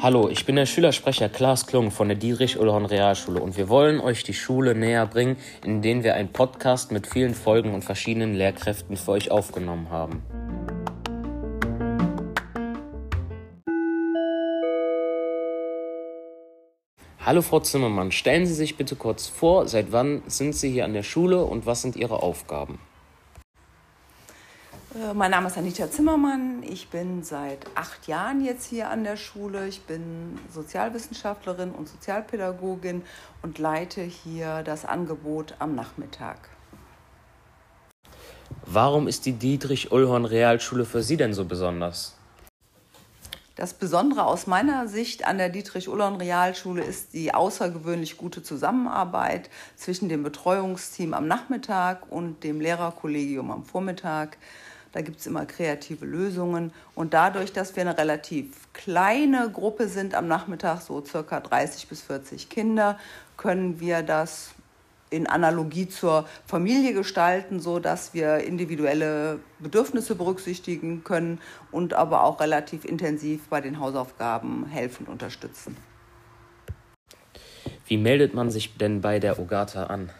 Hallo, ich bin der Schülersprecher Klaas Klung von der Dietrich-Ullhorn Realschule und wir wollen euch die Schule näher bringen, indem wir einen Podcast mit vielen Folgen und verschiedenen Lehrkräften für euch aufgenommen haben. Hallo Frau Zimmermann, stellen Sie sich bitte kurz vor, seit wann sind Sie hier an der Schule und was sind Ihre Aufgaben? Äh, mein Name ist Anita Zimmermann. Ich bin seit acht Jahren jetzt hier an der Schule. Ich bin Sozialwissenschaftlerin und Sozialpädagogin und leite hier das Angebot am Nachmittag. Warum ist die Dietrich-Ullhorn Realschule für Sie denn so besonders? Das Besondere aus meiner Sicht an der Dietrich-Ullhorn Realschule ist die außergewöhnlich gute Zusammenarbeit zwischen dem Betreuungsteam am Nachmittag und dem Lehrerkollegium am Vormittag. Da gibt es immer kreative Lösungen. Und dadurch, dass wir eine relativ kleine Gruppe sind am Nachmittag, so circa 30 bis 40 Kinder, können wir das in Analogie zur Familie gestalten, so dass wir individuelle Bedürfnisse berücksichtigen können und aber auch relativ intensiv bei den Hausaufgaben helfend unterstützen. Wie meldet man sich denn bei der Ogata an?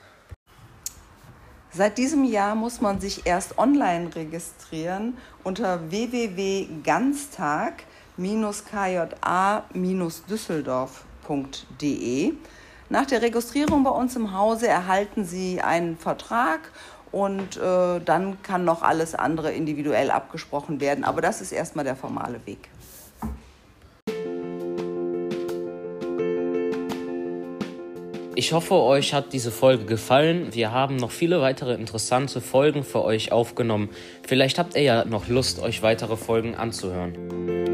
Seit diesem Jahr muss man sich erst online registrieren unter www.ganztag-kja-düsseldorf.de. Nach der Registrierung bei uns im Hause erhalten Sie einen Vertrag und äh, dann kann noch alles andere individuell abgesprochen werden. Aber das ist erstmal der formale Weg. Ich hoffe, euch hat diese Folge gefallen. Wir haben noch viele weitere interessante Folgen für euch aufgenommen. Vielleicht habt ihr ja noch Lust, euch weitere Folgen anzuhören.